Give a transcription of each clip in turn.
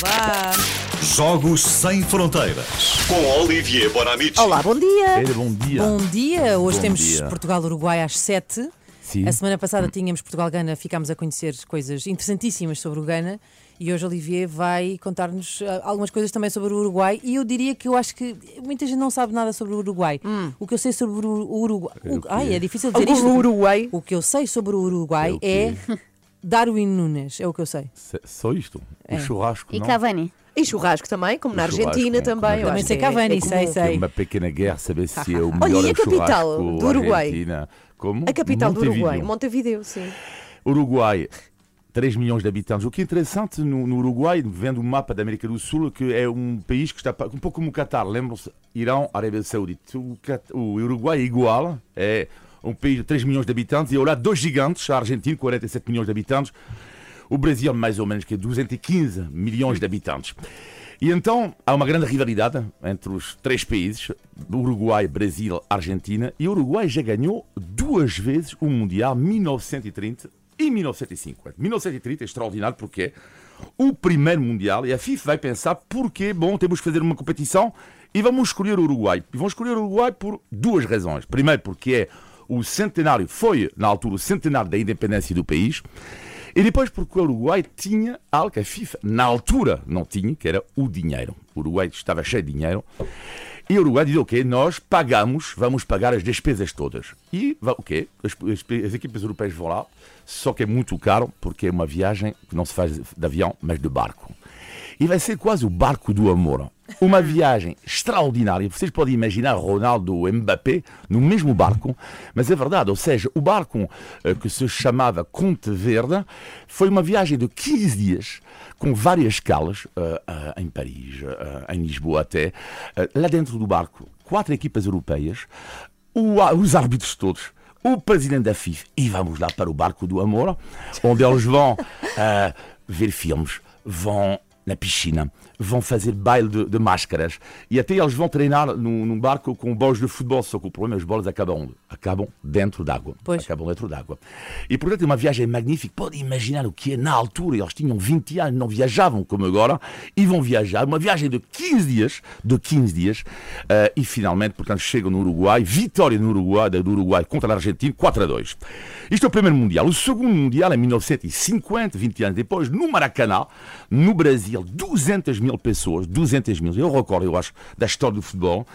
Vá. Jogos Sem Fronteiras com Olivier Bonamici. Olá, bom dia. Bom dia. Bom dia. Hoje Bom temos dia. Portugal-Uruguai às 7. Sim. A semana passada tínhamos Portugal-Gana, ficámos a conhecer coisas interessantíssimas sobre o Gana. E hoje Olivier vai contar-nos ah, algumas coisas também sobre o Uruguai. E eu diria que eu acho que muita gente não sabe nada sobre o Uruguai. O que eu sei sobre o Uruguai. o- ai, é difícil dizer isto. O Uruguai. O que eu sei sobre o Uruguai É? Darwin Nunes. É o que eu sei. Se- Só isto? É. O churrasco, E não? Cavani? E churrasco também, como na churrasco, Argentina né? também. eu Também acho sei que é- Cavani, é sei, sei. É uma pequena guerra, saber se é o Olha, e melhor a capital do Uruguai? Argentina. Como? A capital do Montevideo. Uruguai, Montevideo, sim. Uruguai, 3 milhões de habitantes. O que é interessante no, no Uruguai, vendo o mapa da América do Sul, que é um país que está pa- um pouco como o Qatar. Lembram-se? Irão, Arábia Saudita. O, Cat- o Uruguai é igual, é um país de 3 milhões de habitantes e ao lado dois gigantes, a Argentina, 47 milhões de habitantes. O Brasil, mais ou menos, que é 215 milhões de habitantes. E então há uma grande rivalidade entre os três países, Uruguai, Brasil, Argentina, e o Uruguai já ganhou duas vezes o Mundial 1930 e 1950. 1930 é extraordinário porque é o primeiro Mundial e a FIFA vai pensar porque, bom, temos que fazer uma competição e vamos escolher o Uruguai. E vão escolher o Uruguai por duas razões. Primeiro porque é o centenário, foi na altura o centenário da independência do país. E depois porque o Uruguai tinha algo que a FIFA, na altura, não tinha, que era o dinheiro. O Uruguai estava cheio de dinheiro. E o Uruguai diz, ok, nós pagamos, vamos pagar as despesas todas. E, ok, as, as- equipas europeias vão lá, só que é muito caro, porque é uma viagem que não se faz de avião, mas de barco. E vai ser quase o barco do amor. Uma viagem extraordinária. Vocês podem imaginar Ronaldo e Mbappé no mesmo barco, mas é verdade. Ou seja, o barco eh, que se chamava Conte Verde foi uma viagem de 15 dias, com várias escalas, eh, eh, em Paris, em Lisboa até. Lá dentro do barco, quatro equipas europeias, os árbitros todos o presidente da FIFA e vamos lá para o barco do amor, onde eles vão ah, ver filmes, vão na piscina, vão fazer baile de, de máscaras e até eles vão treinar num, num barco com bolas de futebol, só que o problema é que as bolas acabam? Acabam dentro d'água. Acabam dentro d'água. E portanto é uma viagem magnífica. Pode imaginar o que é na altura. Eles tinham 20 anos, não viajavam como agora, e vão viajar. Uma viagem de 15 dias, de 15 dias, ah, e finalmente, portanto, chegam no Uruguai, vitória no Uruguai, do Uruguai contra a Argentina, 4 a 2. Isto é o primeiro Mundial. O segundo Mundial, em 1950, 20 anos depois, no Maracanã, no Brasil, 200 mil pessoas, 200 mil, eu recordo, eu acho, da história do futebol,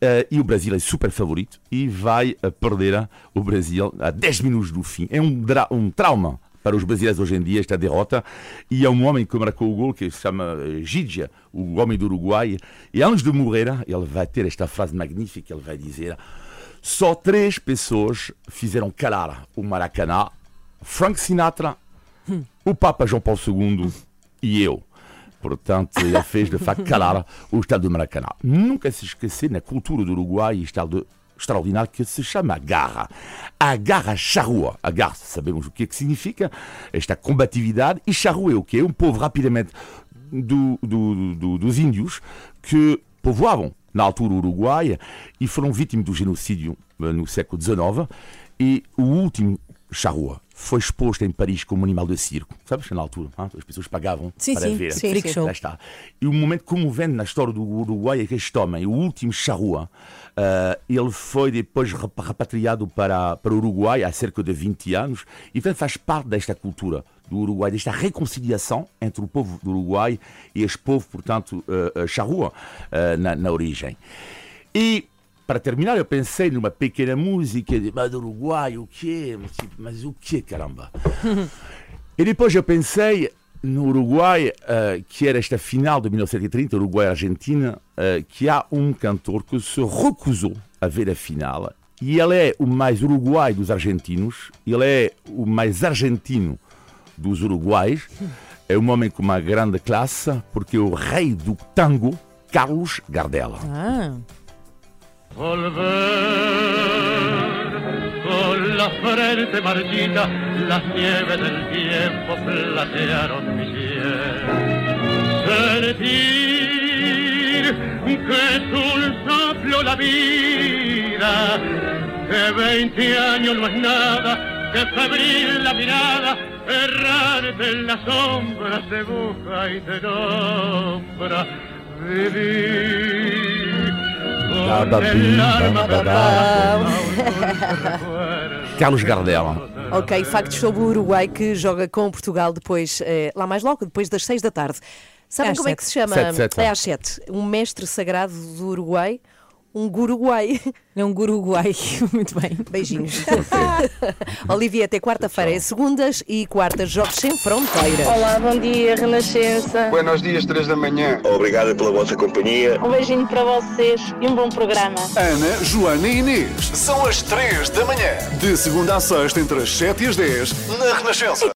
eh, e o Brasil é super favorito e vai eh, perder eh, o Brasil a 10 minutos do fim. É um, um trauma para os brasileiros hoje em dia esta derrota e é um homem que marcou o gol que se chama Gigia, o homem do Uruguai e antes de morrer ele vai ter esta frase magnífica ele vai dizer só três pessoas fizeram calar o Maracanã Frank Sinatra o Papa João Paulo II e eu Portanto, ele fez de facto calar o estado do Maracanã. Nunca se esquecer, na cultura do Uruguai, estado extraordinário que se chama garra. A garra charrua. A garra, sabemos o que, é que significa, esta combatividade. E charrua é o quê? Um povo rapidamente do- do- do- dos índios que povoavam na altura o Uruguai e foram vítimas do genocídio eh, no século XIX. E o último charrua foi exposto em Paris como um animal de circo. Sabes, na altura, as pessoas pagavam Sim, para sim, ver. sim, freak show. Está. E o momento comovente na história do Uruguai é que este homem, o último charrua, ah, ele foi depois repatriado para, para o Uruguai há cerca de 20 anos e portanto faz parte desta cultura do Uruguai, desta reconciliação entre o povo do Uruguai e este povo, portanto, ah, charrua ah, na, na origem. E para terminar, eu pensei numa pequena música de mas do Uruguai, o quê? Mas, tipo, o quê, caramba? E depois eu pensei no Uruguai, eh, que era esta final de 1930, Uruguai-Argentina, eh, que há um cantor que se recusou a ver a final. E ele é o mais uruguai dos argentinos, ele é o mais argentino dos uruguais. É um homem com uma grande classe, porque é o rei do tango, Carlos Gardel. Ah, Volver con la frente marchita, las nieves del tiempo platearon mi piel. Sentir que es un soplo la vida, que veinte años no es nada, que febril la mirada errante en las sombras te busca y te nombra. Viví Carlos Gardel. Ok, factos sobre o Uruguai que joga com Portugal depois, eh, lá mais logo, depois das seis da tarde. Sabem Às como é que se chama? Sete, sete. É às sete. Um mestre sagrado do Uruguai, um guruguai. É um guruguai. Muito bem. Beijinhos. Olivia, até quarta-feira. É segundas e quartas, Jogos Sem Fronteiras. Olá, bom dia, Renascença. Buenos dias, 3 da manhã. Obrigado pela vossa companhia. Um beijinho para vocês e um bom programa. Ana, Joana e Inês. São as 3 da manhã. De segunda a sexta, entre as 7 e as 10, na Renascença.